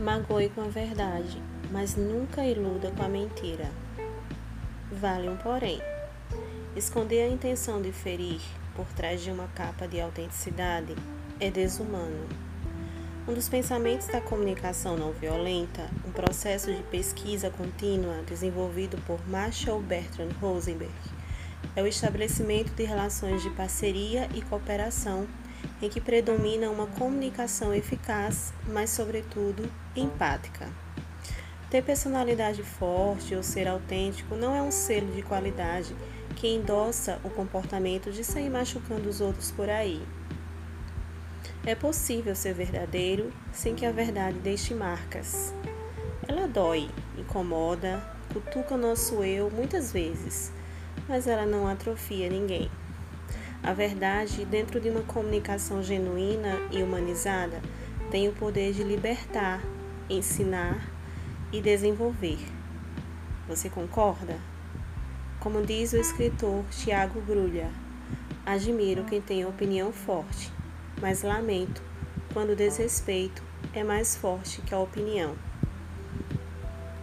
Magoe com a verdade, mas nunca iluda com a mentira. Vale um porém. Esconder a intenção de ferir por trás de uma capa de autenticidade é desumano. Um dos pensamentos da comunicação não violenta, um processo de pesquisa contínua desenvolvido por Marshall Bertrand Rosenberg, é o estabelecimento de relações de parceria e cooperação em que predomina uma comunicação eficaz, mas, sobretudo, empática. Ter personalidade forte ou ser autêntico não é um selo de qualidade que endossa o comportamento de sair machucando os outros por aí. É possível ser verdadeiro sem que a verdade deixe marcas. Ela dói, incomoda, cutuca o nosso eu muitas vezes, mas ela não atrofia ninguém. A verdade, dentro de uma comunicação genuína e humanizada, tem o poder de libertar, ensinar e desenvolver. Você concorda? Como diz o escritor Tiago Grulha, admiro quem tem opinião forte, mas lamento quando o desrespeito é mais forte que a opinião.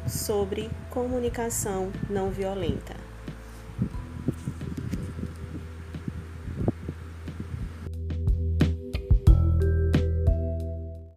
Sobre comunicação não violenta.